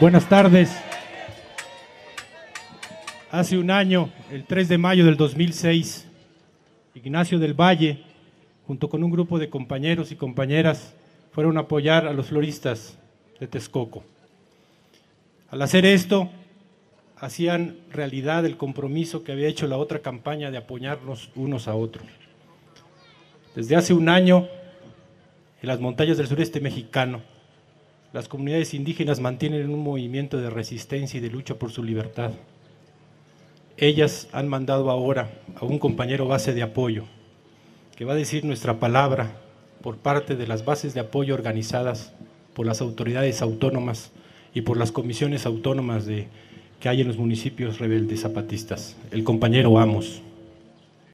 Buenas tardes. Hace un año, el 3 de mayo del 2006, Ignacio del Valle, junto con un grupo de compañeros y compañeras, fueron a apoyar a los floristas de Texcoco. Al hacer esto, hacían realidad el compromiso que había hecho la otra campaña de apoyarnos unos a otros. Desde hace un año, en las montañas del sureste mexicano, las comunidades indígenas mantienen un movimiento de resistencia y de lucha por su libertad. Ellas han mandado ahora a un compañero base de apoyo, que va a decir nuestra palabra por parte de las bases de apoyo organizadas por las autoridades autónomas y por las comisiones autónomas de, que hay en los municipios rebeldes zapatistas, el compañero Amos.